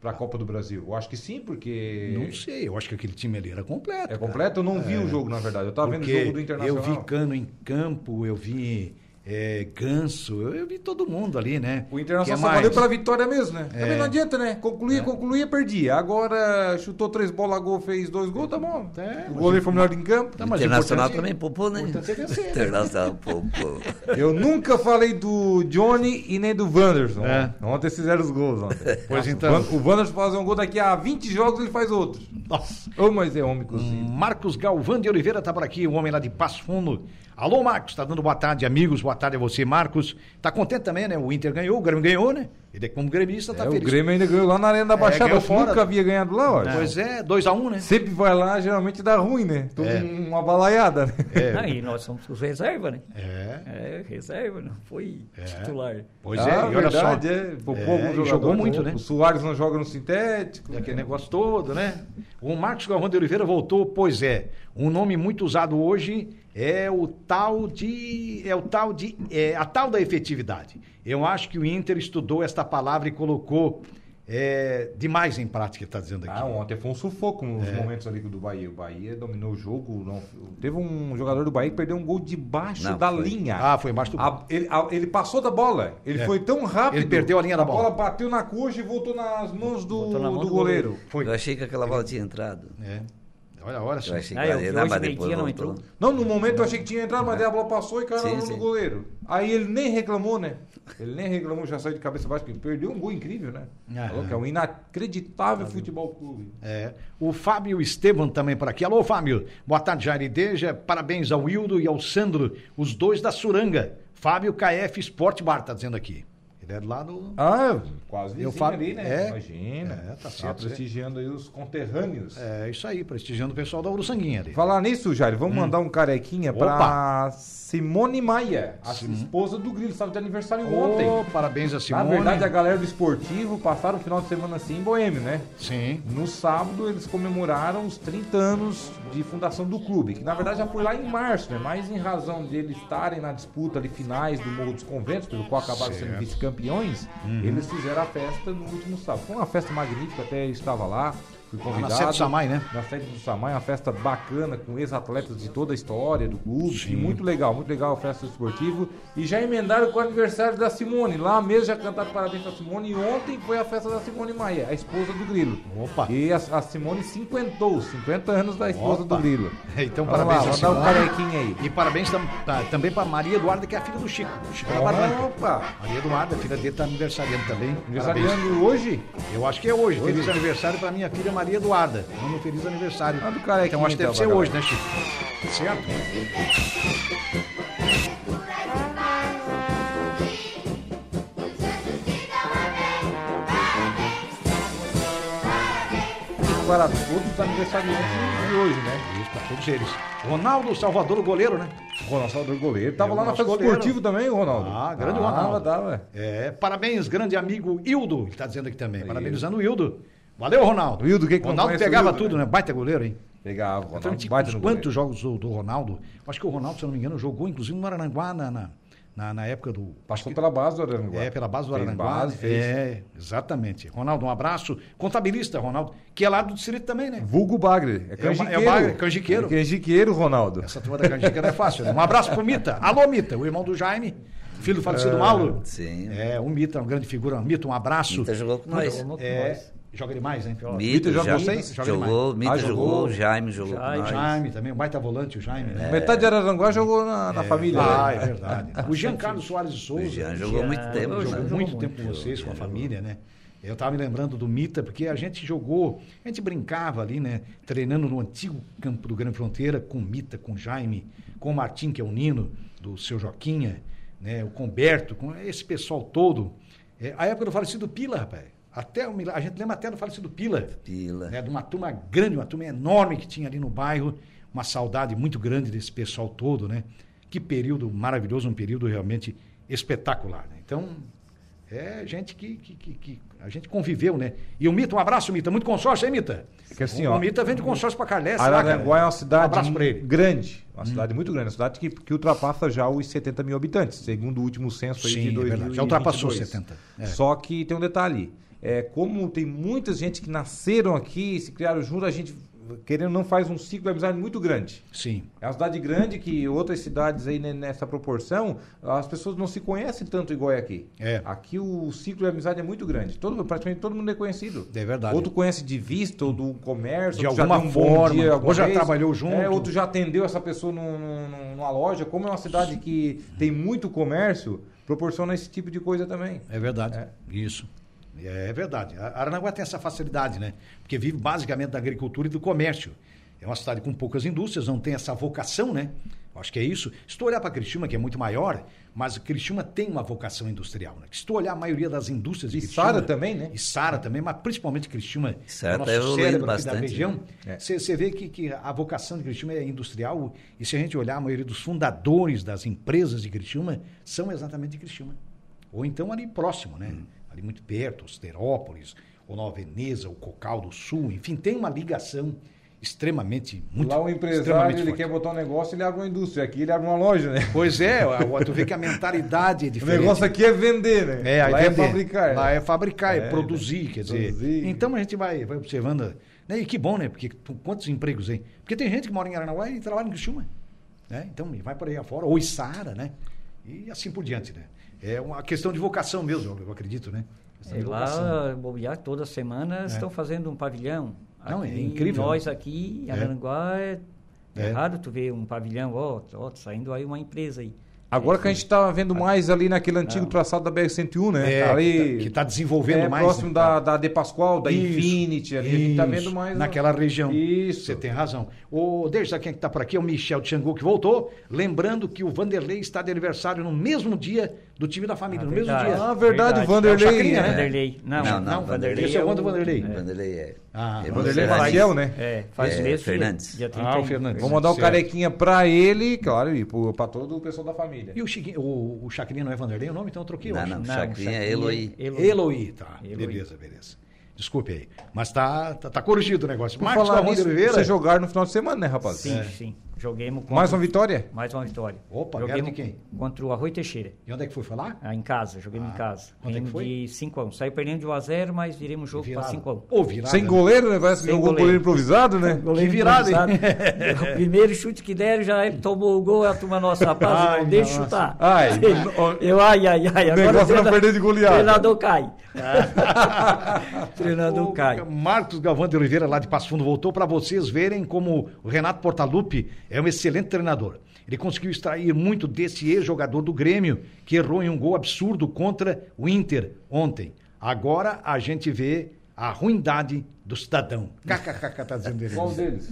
Pra Copa do Brasil. Eu acho que sim, porque. Não sei, eu acho que aquele time ali era completo. É cara. completo? Eu não vi o jogo, na verdade. Eu tava vendo o jogo do Internacional. eu vi Cano em campo, eu vi é, Ganso, eu, eu vi todo mundo ali, né? O Internacional Que só valeu pela vitória mesmo, né? É. Também não adianta, né? Concluía, concluía, perdia. Agora chutou três bolas, gol, fez dois gols, tá bom. É, o goleiro foi melhor em campo. Tá, Internacional importante- também poupou, né? é vencer, né? Internacional poupou. Eu nunca falei do Johnny e nem do Wanderson. É. Ontem fizeram os gols. Ontem. Pois então. O Wanderson faz um gol daqui a 20 jogos, ele faz outro. Nossa. Ô, mas é homem cozido. Marcos Galvão de Oliveira tá por aqui, o homem lá de Passo Fundo. Alô, Marcos, tá dando boa tarde, amigos. Boa tarde a você, Marcos. Tá contente também, né? O Inter ganhou, o Grêmio ganhou, né? Ele, como gremista, tá É, o feliz. Grêmio ainda ganhou lá na Arena da Baixada. ganhou eu fora. nunca havia ganhado lá, ó. Pois é, 2x1, um, né? Sempre vai lá, geralmente dá ruim, né? Tô É. uma balaiada, né? É. Aí nós somos os reserva, né? É. É, reserva, não foi titular. Pois Ah, é, e olha só. verdade, é. Poupou É, jogadores. jogou muito, né? O Soares não joga no sintético. Aquele negócio todo, né? O Marcos Galvão de Oliveira voltou, pois é. Um nome muito usado hoje é o tal de. É o tal de. É a tal da efetividade. Eu acho que o Inter estudou esta palavra e colocou é, demais em prática, está dizendo aqui. Ah, ontem foi um sufoco nos É. momentos ali do Bahia. O Bahia dominou o jogo. não- teve um jogador do Bahia que perdeu um gol debaixo Não, da foi. linha. Ah, foi embaixo do. A- ele, a- ele passou da bola. Ele É. foi tão rápido. Ele perdeu a linha da bola. A bola bateu na coxa e voltou nas mãos do, na mão do do goleiro. Foi. Eu achei que aquela bola tinha entrado. É. Olha, só. Eu achei que Ah, eu mas depois não entrou. Não, no momento eu achei que tinha entrado, mas daí a bola passou e caiu Sim, do sim. goleiro. Aí ele nem reclamou, né? Ele nem reclamou, já saiu de cabeça baixa, porque perdeu um gol incrível, né? Aham. Falou que é um inacreditável futebol clube. É. O Fábio Estevam também por aqui. Alô, Fábio. Boa tarde, Jair e Deja. Parabéns ao Hildo e ao Sandro, os dois da Suranga. Fábio KF Sport Bar, tá dizendo aqui. Ele é do lado. Ah, quase Eu vizinho falo- ali, né? é. Imagina. É, tá certo, prestigiando aí os conterrâneos. É isso aí, prestigiando o pessoal da Uruçanguinha ali. Falar nisso, Jair, vamos mandar um carequinha pra Hum. Opa! Simone Maia, a esposa do Grilo, estava de aniversário ontem. Ô, parabéns a Na Simone. verdade, a galera do esportivo passaram o final de semana assim em Boêmio, né? Sim. No sábado, eles comemoraram os 30 anos de fundação do clube, que na verdade já foi lá em março, né? Mas em razão de eles estarem na disputa ali finais do Morro dos Conventos, pelo qual acabaram sendo Certo. Vice-campeões, Uhum. eles fizeram a festa no último sábado. Foi uma festa magnífica, até estava lá, fui Na convidado. sede do Samai, né? Na sede do Samai, uma festa bacana, com ex-atletas de toda a história do clube. Sim. Muito legal, muito legal a festa esportiva. E já emendaram com o aniversário da Simone. Lá mesmo já cantaram parabéns pra Simone. E ontem foi a festa da Simone Maia, a esposa do Grilo. Opa. E a, a Simone cinquentou, 50 anos da esposa Opa. do Grilo. Então, Vamos parabéns lá, a dar um Simone. carequinha aí. E parabéns tam- tá, também para Maria Eduarda, que é a filha do Chico. O Chico da Barranca. Opa! Maria Eduarda, a filha dele, está aniversariando também. Aniversariando hoje? Eu acho que é hoje. Feliz aniversário para minha filha Maria Eduarda. Um feliz aniversário. Ah, do carequinha, então acho que deve então, ser pra hoje, né, Chico? Certo? Para todos os aniversariantes de hoje, né? Isso, para todos eles. Ronaldo Salvador, o goleiro, né? Ronaldo Salvador goleiro. Tava É lá na festa esportiva também, o Ronaldo. Ah, grande Tava, Ronaldo. Tava, É, parabéns, grande amigo Hildo, ele está dizendo aqui também. Parabenizando o Hildo. Valeu, Ronaldo. O Hildo, que não Ronaldo pegava Hildo, tudo, né? Baita goleiro, hein? Pegava, Então, Ronaldo. tipo, baita quantos goleiro. jogos do, do Ronaldo? Acho que o Ronaldo, se eu não me engano, jogou inclusive no Aranguá na, na, na, na época do. Passou pela base do Aranguá. É, pela base do Aranguá. base, fez. É, exatamente. Ronaldo, um abraço. Contabilista, Ronaldo, que é lá do distrito também, né? Vulgo Bagre. É É o- canjiqueiro. é o Bagre, canjiqueiro. É canjiqueiro, Ronaldo. Essa turma da não é fácil, né? Um abraço pro Mita. Alô, Mita, o irmão do Jaime, filho do falecido Mauro. Sim. É, o Mita, uma grande figura. Mita, um abraço. Mita jogou com nós. Jogou com É, nós. Joga demais, hein? Mito, joga já, vocês? Joga jogou, Mito Ah, jogou, jogou. Jaime jogou Jaime. Jaime também, um baita volante, o Jaime. né? Metade de Araranguá jogou na, na família. Ah, né? é verdade. O Giancarlo Soares de Souza. O Jean jogou Jean, muito tempo. jogou né? jogo muito tempo com jogou, vocês, com a jogou. família, né? Eu tava me lembrando do Mita, porque a gente jogou, a gente brincava ali, né? Treinando no antigo campo do Grande Fronteira, com o Mita, com o Jaime, com o Martim, que é o Nino, do seu Joquinha, né? O Comberto, com esse pessoal todo. É, a época do falecido Pila, rapaz. Até o, a gente lembra até do falecido Pila. Pila. né, de uma turma grande, uma turma enorme que tinha ali no bairro, uma saudade muito grande desse pessoal todo, né? Que período maravilhoso, um período realmente espetacular. né? Então, é gente que, que, que- que a gente conviveu, né? E o Mita, um abraço, Mita, muito consórcio, hein, Mita? Que assim, o, ó, o Mita vem de consórcio para cara. Araranguá é uma Um cidade. Hum. grande. Uma cidade muito grande. Uma cidade que, que ultrapassa já os 70 mil habitantes, segundo o último censo aí Sim, de é 2022. verdade. Já ultrapassou 70. É. Só que tem um detalhe. É, como tem muita gente que nasceram aqui, se criaram junto, a gente, querendo não, faz um ciclo de amizade muito grande. Sim. É uma cidade grande que outras cidades aí né, nessa proporção, as pessoas não se conhecem tanto igual é aqui. É. Aqui o ciclo de amizade é muito grande. Todo, praticamente todo mundo é conhecido. É verdade. Outro conhece de vista ou do comércio. De alguma um forma, dia alguma ou já vez. trabalhou junto. É, outro já atendeu essa pessoa num- num- numa loja. Como é uma cidade que tem muito comércio, proporciona esse tipo de coisa também. É verdade. É. Isso. É verdade. A Aranaguá tem essa facilidade, né? Porque vive basicamente da agricultura e do comércio. É uma cidade com poucas indústrias, não tem essa vocação, né? Acho que é isso. Se tu olhar para Criciúma, que é muito maior, mas Criciúma tem uma vocação industrial, né? Se tu olhar a maioria das indústrias de E Criciúma... Sara também, né? E Sara também, mas principalmente Criciúma, Sara é tá nosso evoluindo cérebro aqui da bastante, região. né? Você vê que, que a vocação de Criciúma é industrial e se a gente olhar a maioria dos fundadores das empresas de Criciúma são exatamente de Criciúma. Ou então ali próximo, né? Ali muito perto, Osterópolis, ou Nova Veneza, o Cocal do Sul, enfim, tem uma ligação. extremamente, muito Lá o empresário, ele forte. quer botar um negócio, ele abre uma indústria. Aqui ele abre uma loja, né? Pois é, tu vê que a mentalidade é O diferente. negócio aqui é vender, né? É, Lá vender. é fabricar. Lá é fabricar, é, É, produzir, quer dizer. produzir. Então a gente vai, vai observando. Né? E que bom, né? Porque tu- quantos empregos aí? Porque tem gente que mora em Aranaguá e trabalha em Criciúma. Né? Então vai por aí afora, ou Içara, né? E assim por diante, né? É uma questão de vocação mesmo, eu acredito, né? É, lá, bobear, toda semana estão fazendo um pavilhão. Não, é Aqui, incrível. Nós aqui, em É. Aranguá, é, é É. raro tu ver um pavilhão, ó, ó, tá saindo aí uma empresa aí. Agora que a gente tá vendo mais ali naquele antigo traçado da BR-101, né? É, Tá ali, que tá- que tá desenvolvendo é, mais, próximo né? da, da De Pascoal, da Isso, Infinity, ali. a gente tá isso, vendo mais. Naquela região. Isso. Você tem razão. O, deixa quem que tá por aqui, é o Michel Tchangu que voltou. Lembrando que o Vanderlei está de aniversário no mesmo dia do time da família, Ah, no mesmo verdade. dia. Ah, verdade, o É o Vanderlei. Chacrinha, né? Vanderlei. Não, Não, não, não, Vanderlei. Esse é o Wanda Vanderlei. O Vanderlei é. Ah, é Vanderlei Vanderlei. Maciel, né? É, faz É, o mesmo Fernandes. Dia, dia Ah, o 31. Fernandes. Vamos mandar o Certo. carequinha pra ele, claro, e pro- pra todo o pessoal da família. E o, Chiquinho, o, o Chacrinha não é Vanderlei o nome? Então eu troquei. Não, acho. não, Não, Chacrinha é Chacrinha, Eloy. Eloy. Eloy, tá. Eloy. Beleza, beleza. Desculpe aí. Mas tá, tá, tá corrigido o negócio. Por Marcos falar de nisso, Oliveira. vocês jogaram no final de semana, né, rapaz? Sim, sim. Joguemos contra... Mais uma vitória? Mais uma vitória. Opa, Joguemos de quem? Contra o Arroio Teixeira. E onde é que foi falar? Ah, em casa, joguemos em casa. quanto é que foi? de 5x1. Saiu perdendo de 1x0, mas viremos o jogo para 5x1. Ô, virada. Sem goleiro, né? Parece que jogou goleiro. goleiro improvisado, né? Que virada, hein? o primeiro chute que deram, já ele tomou o gol, a turma nossa, rapaz, Ai, não deixa nossa. chutar. Ai, eu, ai, ai, ai. Agora negócio é não perder de goleada. treinador cai. treinador O cai. Marcos Galvão de Oliveira, lá de Passo Fundo, voltou para vocês verem como o Renato Portaluppi é um excelente treinador. Ele conseguiu extrair muito desse ex-jogador do Grêmio, que errou em um gol absurdo contra o Inter ontem. Agora a gente vê a ruindade do cidadão. KKK tá dizendo ele. Qual deles?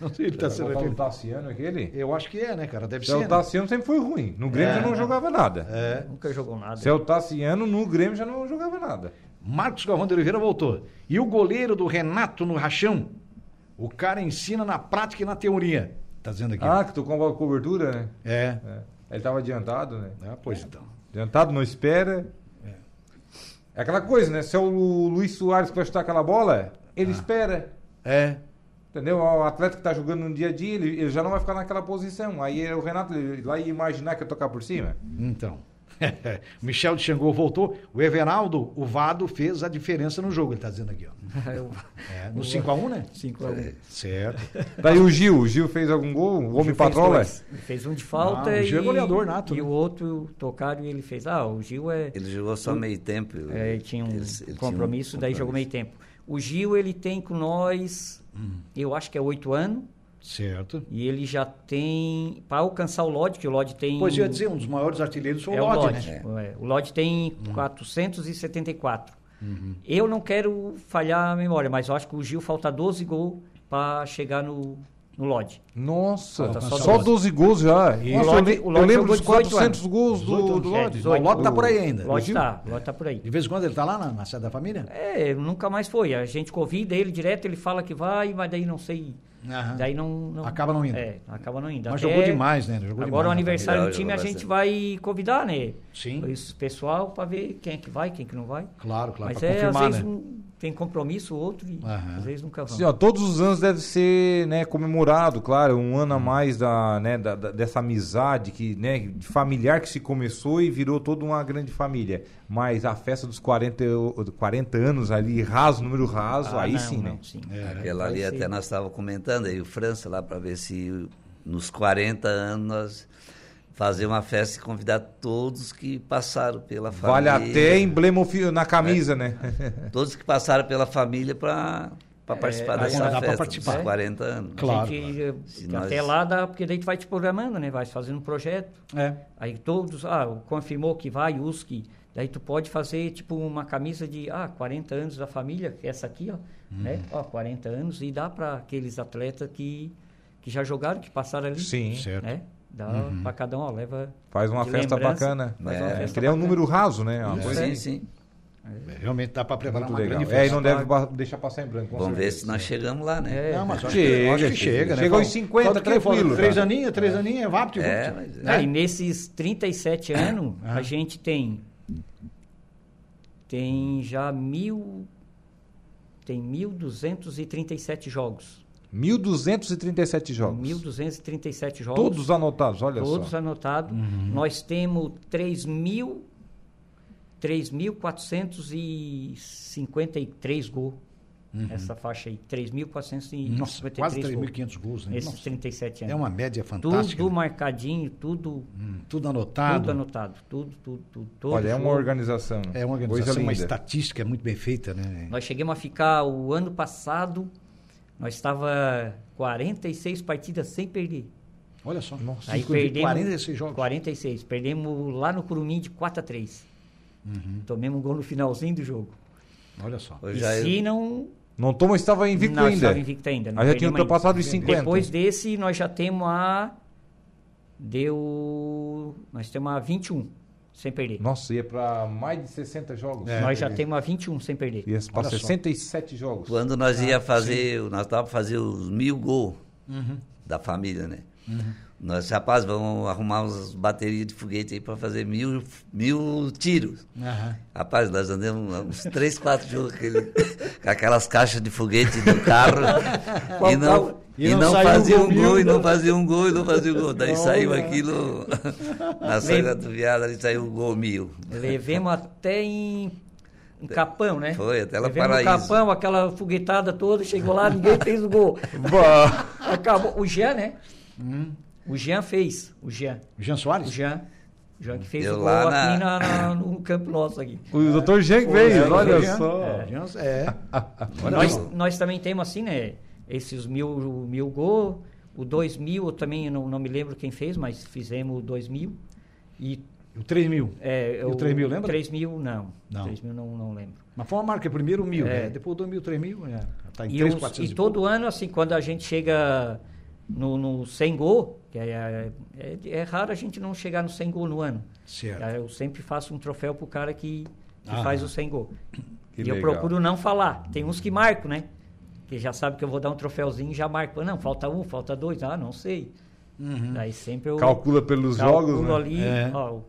Não sei, ele tá sendo o. Tassiano aquele? Eu acho que é, né, cara? Deve Céu ser. né? Tassiano sempre foi ruim. No Grêmio É. já não jogava nada. É. Nunca jogou nada. Céu Tassiano no Grêmio já não jogava nada. Marcos Galvão de Oliveira voltou. E o goleiro do Renato no Rachão? O cara ensina na prática e na teoria. Tá dizendo aqui. Ah, que tu com a cobertura, né? É. É. Ele tava adiantado, né? Ah, pois então. Adiantado, não espera. É aquela coisa, né? Se é o Lu- Luiz Soares que vai chutar aquela bola, ele espera. É. Entendeu? O atleta que tá jogando no dia a dia, ele, ele já não vai ficar naquela posição. Aí é o Renato ele, lá ia imaginar que ia tocar por cima. Então. Michel de Xangô voltou. O Everaldo, o Vado, fez a diferença no jogo, ele tá dizendo aqui, ó. É, no 5x1, né? 5x1. Certo. Daí o Gil, o Gil fez algum gol? O homem patrola? Ele fez um de falta Ah, o e, Gil é goleador nato, e né? o outro tocaram e ele fez. Ah, o Gil é. Ele jogou só meio tempo. É, ele tinha um Ele- ele tinha um compromisso, daí jogou meio compromisso. tempo. O Gil, ele tem com nós, Hum. eu acho que é oito anos, Certo. e ele já tem, para alcançar o Lodge, que o Lodge tem... Pois eu ia dizer, um dos maiores artilheiros foi é o Lodge, Lodge. né? é. O Lodge tem 474. Eu não quero falhar a memória, mas eu acho que o Gil falta 12 gols para chegar no, no Lodge. Nossa, só, só 12 gols já. E Nossa, o Lodge- eu, le- o eu lembro dos 18 400 gols 18 do, do anos, é, Lodge. 18. O Lodge tá por aí ainda. O Lodge tá, o Lodge tá por aí. De vez em quando ele tá lá na, na sede da família? É, nunca mais foi. A gente convida ele direto, ele fala que vai, mas daí não sei. Aham. Daí não, não- Acaba não indo. É, acaba não indo. Mas Até jogou demais, né? Jogou agora demais o aniversário do time a gente vai convidar, né? Sim. Esse pessoal para ver quem é que vai, quem é que não vai. Claro, claro, Mas é, confirmar, às vezes né? um- tem compromisso, outro, e Aham. às vezes nunca vão. Assim, ó, todos os anos deve ser né, comemorado, claro, um ano a mais da, né, da- da- dessa amizade que, né, familiar que se começou e virou toda uma grande família. Mas a festa dos 40, o- 40 anos ali, raso, número raso, Ah, aí não, sim, né? não, sim. É. Aquela Vai ali ser. até nós estávamos comentando aí, o França lá, para ver se nos 40 anos nós fazer uma festa e convidar todos que passaram pela Vale família. até emblema na camisa, né? Todos que passaram pela família para participar aí dessa dá pra festa participar. dos 40 anos. Claro, A gente, eh, Se até nós- lá dá, porque daí tu vai te programando, né? Vai fazendo um projeto. É. Aí todos, ah, confirmou que vai, USC. Daí tu pode fazer tipo uma camisa de, ah, 40 anos da família, que é essa aqui, ó, né? Uhum. Ó, 40 anos e dá para aqueles atletas que, que já jogaram, que passaram ali. Sim. Certo. Né? Dá Uhum. para cada um, ó, leva Faz uma festa lembrança, bacana. Faz uma É, festa Que é um número raso, né? Uma Sim, coisa sim, sim. Realmente dá pra preparar muito uma legal. grande É, e festa. não deve ba- deixar passar em branco. Vamos ver certeza. se nós chegamos lá, né? É. Não, mas eu acho, que, Chega, acho que chega. chega, né? Chega aos Fala- 50, fala que fala, tranquilo, Três tá? aninhos, três aninhos, é rápido. e É, volta. mas Ah, É. e nesses 37 anos, Ah. a gente tem tem já mil tem 1.237 jogos. 1.237 jogos. 1.237 jogos. Todos anotados, olha Todos só. anotados. Uhum. Nós temos 3 mil, 3.453 gols. Essa faixa aí, 3.453 Uhum. Nossa, quase gols. 3.500 gols, né? Nesses Nossa, 37 anos. é uma média fantástica. Tudo né? marcadinho, tudo, Hum, tudo anotado. tudo anotado. Tudo, tudo, tudo. todo Olha, é uma organização. É uma organização, uma estatística muito bem feita, né? Nós chegamos a ficar o ano passado, nós estava 46 partidas sem perder. Olha só. Nossa, Aí perdemos 46 jogos. 46. Perdemos lá no Curumim de 4 a 3. Uhum. Tomemos um gol no finalzinho do jogo. Olha só. E já se eu- não Não toma, estava invicto Não, ainda. estava invicto ainda. não Aí já ainda. ultrapassado os 50. Depois desse, nós já temos a. Deu. Nós temos a 21 sem perder. Nossa, ia pra mais de 60 jogos. É. nós já temos a 21 sem perder. Ia só. 67 jogos. Quando nós ia fazer, nós tava pra fazer os mil gols da família, né? Nós, rapaz, vamos arrumar umas baterias de foguete aí pra fazer mil, mil tiros. Aham. Rapaz, nós andamos uns três, quatro jogos aquele- com aquelas caixas de foguete do carro e não, E e não não, saiu fazia um um gol e não fazia um gol, e não fazia um gol. Daí saiu Olha. aquilo na saída do viado, ali saiu o gol mil. Levemos até em. Em Capão, né? Foi, até lá Paraíso. Capão, aquela foguetada toda, chegou lá, ninguém fez o gol. Acabou. O Jean, né? O Jean fez. O Jean. Jean O Soares? Jean. O Jean que fez Eu o gol lá aqui na- na- na- no campo nosso aqui. O Dr. Jean que veio, É, olha Jean. só. É. Jean, é. Olha Nós, só. nós também temos assim, né? Esses mil, mil gols, o dois mil, eu também não, não me lembro quem fez, mas fizemos o dois mil. E O 3 mil. é, E o 3 mil, lembra? 3 mil, não. Não. 3 mil não, não lembro. Mas foi uma marca primeiro mil, É. né? Depois do mil, 3 mil, é. Tá em E, 3, os- 400 e todo pouco. ano, assim, quando a gente chega no, no 100 gol, que é, é, é raro a gente não chegar no 100 gol no ano. Certo. Eu sempre faço um troféu pro cara que, que Aham. faz o 100 gol. E eu legal. procuro não falar. Tem uns que marcam, né? Que já sabe que eu vou dar um troféuzinho e já marco. Não, falta um, falta dois. Ah, não sei. Daí sempre eu Calcula pelos calculo jogos, né? ali, É. ó,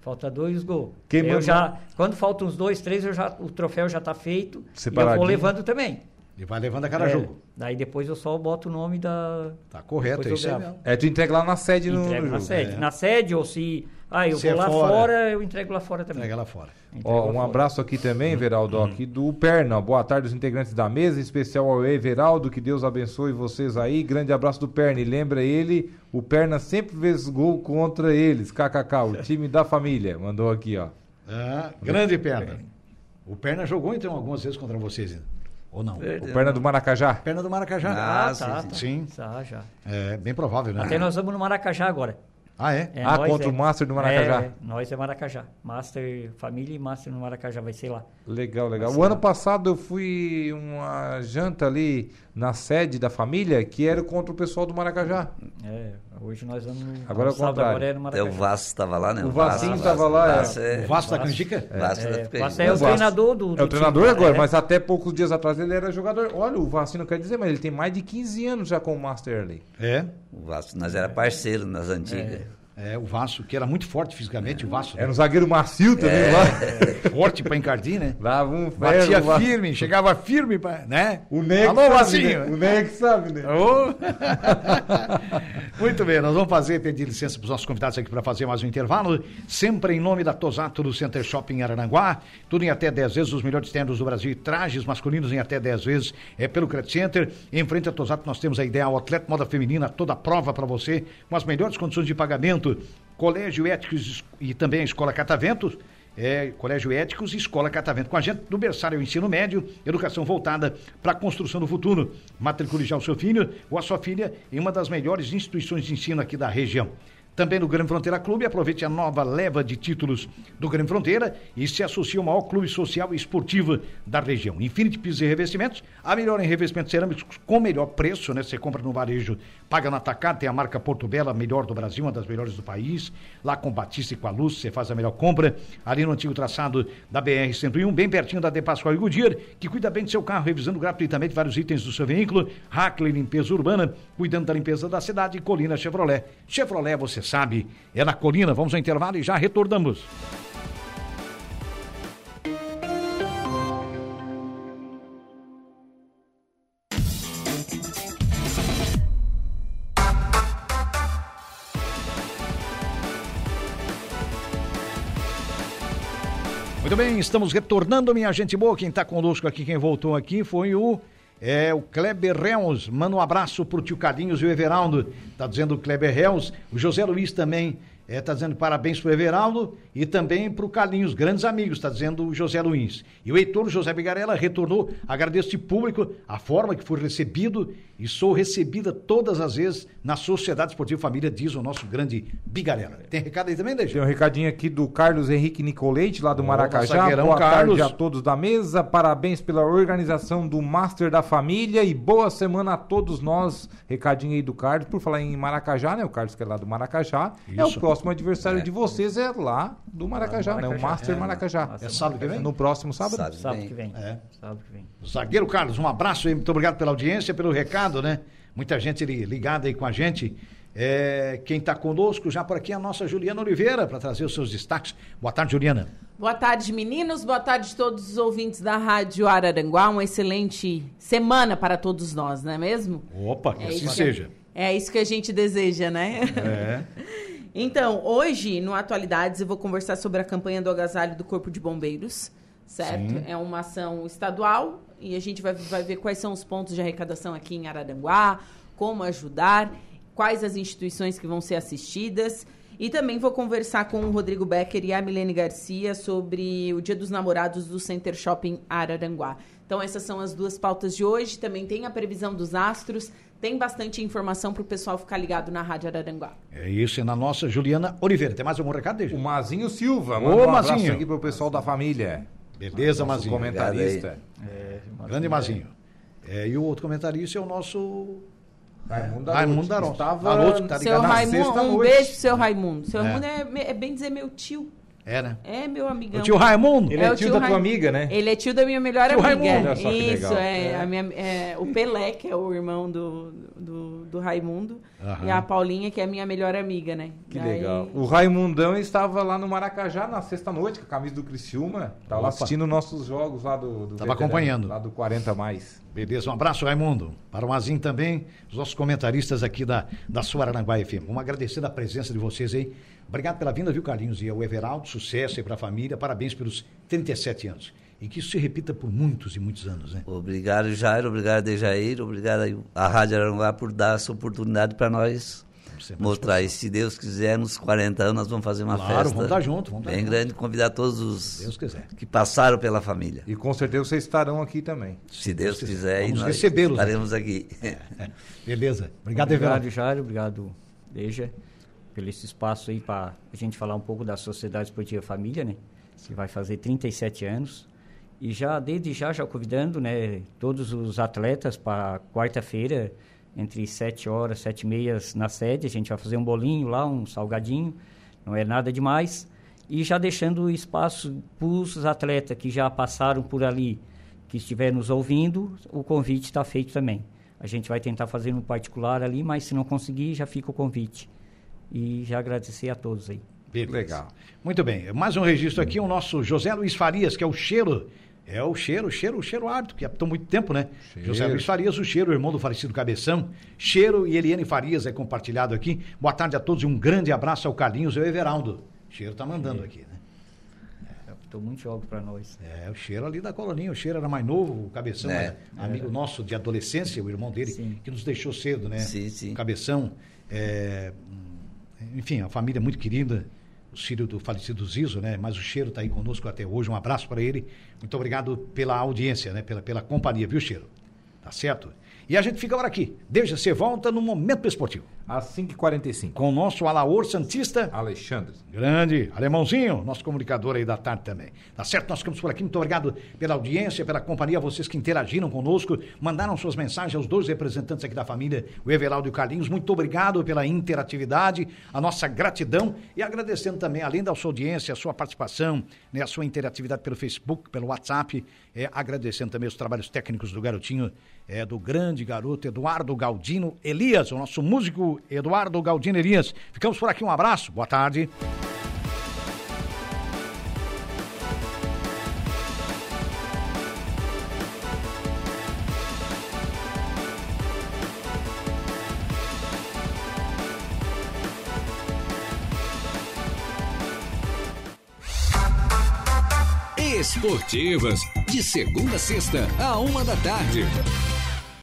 falta dois gols. Quem eu manda- já, quando faltam uns dois, três, eu já, o troféu já tá feito. E eu vou levando também. E vai levando a cada É, jogo. Daí depois eu só boto o nome da. Tá correto, é isso. É, tu entrega lá na sede no, Entrego no na jogo. sede. É. Na sede, ou se. Ah, eu Se vou é lá fora. fora. eu entrego lá fora também. Entrega lá fora. Ó, lá um fora. abraço aqui também, Veraldo, ó, aqui do Perna. Boa tarde aos integrantes da mesa, em especial ao Everaldo, que Deus abençoe vocês aí. Grande abraço do Perna. E lembra ele, o Perna sempre fez gol contra eles. KKK, o time da família. Mandou aqui, ó. Ah, grande perna. O Perna jogou então algumas vezes contra vocês, ainda. ou não? O Perna do Maracajá. Perna do Maracajá. Ah, Ah, tá, sim, tá. sim. Tá, já. É bem provável, né? Até nós vamos no Maracajá agora. Ah, é? É, Ah, nós contra é- o Master do Maracajá. É, nós é Maracajá. Master Família e Master no Maracajá, vai ser lá. Legal, legal. O ano passado eu fui uma janta ali na sede da família, que era contra o pessoal do Maracajá. É, hoje nós vamos. Agora é o contrário. agora é no Até o. Vasco estava lá, né? O Vasquinho estava lá, é. Vasco é, O Vasco da Canjica? Vasco da É, Canjica. Vasco é o Vasco. treinador do. É o do treinador time, agora, é. mas até poucos dias atrás ele era jogador. Olha, o Vasco não quer dizer, mas ele tem mais de 15 anos já com o Master ali. É. O Vasco, nós era parceiro nas antigas. É, o Vasco, que era muito forte fisicamente, o Vasco. Era um zagueiro macio também lá. Forte pra encardir, né? Dava um ferro. Batia firme, chegava firme, pra, né? O Ney Alô, sabe, né? O Ney que sabe, né? Ô! Muito bem, nós vamos fazer, pedir licença para os nossos convidados aqui para fazer mais um intervalo, sempre em nome da Tosato do Center Shopping Araranguá, tudo em até 10 vezes, os melhores tendas do Brasil, trajes masculinos em até 10 vezes, é pelo Credit Center, em frente à Tosato nós temos a Ideal Atleta Moda Feminina, toda a prova para você, com as melhores condições de pagamento, Colégio Éticos e também a Escola Catavento, é, Colégio Éticos e Escola Catavento. Com a gente do berçário ao ensino médio, educação voltada para a construção do futuro. Matricule já o seu filho ou a sua filha em uma das melhores instituições de ensino aqui da região. Também no Grande Fronteira Clube, aproveite a nova leva de títulos do Grande Fronteira e se associe ao maior clube social e esportivo da região. Infinity Pisos e Revestimentos, a melhor em revestimentos cerâmicos com melhor preço, né? Você compra no varejo, paga no atacado, tem a marca Porto Bela, melhor do Brasil, uma das melhores do país. Lá com Batista e com a Luz, você faz a melhor compra. Ali no antigo traçado da BR-101, bem pertinho da De Pascoal e Goodyear, que cuida bem do seu carro, revisando gratuitamente vários itens do seu veículo. Hackley Limpeza Urbana, cuidando da limpeza da cidade. Colina Chevrolet. Chevrolet, você sabe, é na colina. Vamos ao intervalo e já retornamos. Muito bem, estamos retornando, minha gente boa. Quem está conosco aqui, quem voltou aqui foi o é o Kleber Reus. Manda um abraço pro tio Cadinhos e o Everaldo. Tá dizendo o Kleber Reus. O José Luiz também está é, dizendo parabéns para o Everaldo e também para o Carlinhos, grandes amigos, está dizendo o José Luiz. E o Heitor José Bigarella retornou, agradeço de público a forma que foi recebido e sou recebida todas as vezes na Sociedade Esportiva Família, diz o nosso grande Bigarella. Tem recado aí também, Deixa? Tem um recadinho aqui do Carlos Henrique Nicolete, lá do Maracajá. Boa Carlos. tarde a todos da mesa, parabéns pela organização do Master da Família e boa semana a todos nós. Recadinho aí do Carlos, por falar em Maracajá, né? O Carlos que é lá do Maracajá. Isso. É o próximo próximo adversário é. de vocês é lá do Maracajá, Maracajá. né? O Master é, Maracajá. É sábado que vem? No próximo sábado? Sábado, sábado que vem. É. Sábado que vem. Zagueiro Carlos, um abraço aí, muito obrigado pela audiência, pelo recado, né? Muita gente ligada aí com a gente. É, quem está conosco já por aqui é a nossa Juliana Oliveira para trazer os seus destaques. Boa tarde, Juliana. Boa tarde, meninos. Boa tarde a todos os ouvintes da Rádio Araranguá. Uma excelente semana para todos nós, não é mesmo? Opa, que é assim seja. é isso que a gente deseja, né? É. Então, hoje, no Atualidades, eu vou conversar sobre a campanha do agasalho do Corpo de Bombeiros, certo? Sim. É uma ação estadual e a gente vai, vai ver quais são os pontos de arrecadação aqui em Araranguá, como ajudar, quais as instituições que vão ser assistidas. E também vou conversar com o Rodrigo Becker e a Milene Garcia sobre o Dia dos Namorados do Center Shopping Araranguá. Então, essas são as duas pautas de hoje. Também tem a previsão dos astros, tem bastante informação para o pessoal ficar ligado na Rádio Araranguá. É isso, e na nossa Juliana Oliveira. Tem mais algum recado, Deja? O Mazinho Silva. Ô, um Mazinho. aqui para o pessoal da família. Beleza, nosso Mazinho. comentarista. É, Grande Mazinho. É, e o outro comentarista é o nosso... Raimundo Raimundo Daron. Estava... Tá seu Raimundo, um beijo pro seu Raimundo. Seu é. Raimundo é, é bem dizer meu tio. É, né? É, meu amigão. O tio Raimundo? Ele é, é tio, da tua amiga, né? Ele é tio da minha melhor tio amiga. Raimundo. Olha só Isso, é, é. A minha, é, O Pelé, que é o irmão do, do, do Raimundo. Aham. E a Paulinha, que é a minha melhor amiga, né? Que legal. O Raimundão estava lá no Maracajá na sexta-noite, com a camisa do Criciúma. Tava Opa. assistindo nossos jogos lá do... do Tava acompanhando. Lá do 40 mais. Beleza, um abraço, Raimundo. Para o Mazinho também, os nossos comentaristas aqui da, da sua Aranguá FM. Vamos agradecer a presença de vocês aí. Obrigado pela vinda, viu, Carlinhos? E ao Everaldo, sucesso aí para a família. Parabéns pelos 37 anos. E que isso se repita por muitos e muitos anos, né? Obrigado, Jair. Obrigado, Dejair. Obrigado à Rádio Aranguá por dar essa oportunidade para nós mostrar. E se Deus quiser, nos 40 anos nós vamos fazer uma claro, festa. vamos estar juntos. Vamos bem junto. grande, convidar todos os que passaram pela família. E com certeza vocês estarão aqui também. Se Deus quiser, vamos recebê-los. Estaremos aqui. Beleza. Obrigado, Obrigado, Jairo. Obrigado, Deja pelo esse espaço aí para a gente falar um pouco da Sociedade Esportiva Família, né? Que vai fazer 37 anos. E já, desde já, já convidando, né, todos os atletas para quarta-feira, entre 7 horas, 7 e meia na sede. A gente vai fazer um bolinho lá, um salgadinho, não é nada demais. E já deixando espaço para os atletas que já passaram por ali, que estiver nos ouvindo, o convite está feito também. A gente vai tentar fazer no particular ali, mas se não conseguir, já fica o convite e já agradecer a todos aí. Beleza. Legal. Muito bem. Mais um registro aqui, o nosso José Luiz Farias, que é o cheiro. É o cheiro, o cheiro, o cheiro árbitro, que há muito tempo, né? Cheiro. José Luiz Farias, o cheiro, o irmão do falecido Cabeção. Cheiro e Eliane Farias é compartilhado aqui. Boa tarde a todos e um grande abraço ao Carlinhos e ao Everaldo. Cheiro tá mandando aqui, né? Estou muito jogo para nós. É, o cheiro ali da coloninha, o cheiro era mais novo, o Cabeção, é, amigo é. nosso de adolescência, o irmão dele, sim. que nos deixou cedo, né? Sim, sim. O Cabeção, é, enfim, a família é muito querida, o filho do falecido Zizo, né? Mas o Cheiro está aí conosco até hoje. Um abraço para ele. Muito obrigado pela audiência, né? Pela, pela companhia, viu, Cheiro? Tá certo? E a gente fica agora aqui. Deixa você volta no Momento Esportivo. Às 5h45. Com o nosso Alaor Santista. Alexandre. Grande. Alemãozinho, nosso comunicador aí da tarde também. Tá certo? Nós ficamos por aqui. Muito obrigado pela audiência, pela companhia, vocês que interagiram conosco, mandaram suas mensagens aos dois representantes aqui da família, o Everaldo e o Carlinhos. Muito obrigado pela interatividade, a nossa gratidão e agradecendo também, além da sua audiência, a sua participação, né, a sua interatividade pelo Facebook, pelo WhatsApp, é, agradecendo também os trabalhos técnicos do garotinho é do grande garoto Eduardo Galdino Elias, o nosso músico Eduardo Galdino Elias. Ficamos por aqui, um abraço, boa tarde. Esportivas, de segunda a sexta, a uma da tarde.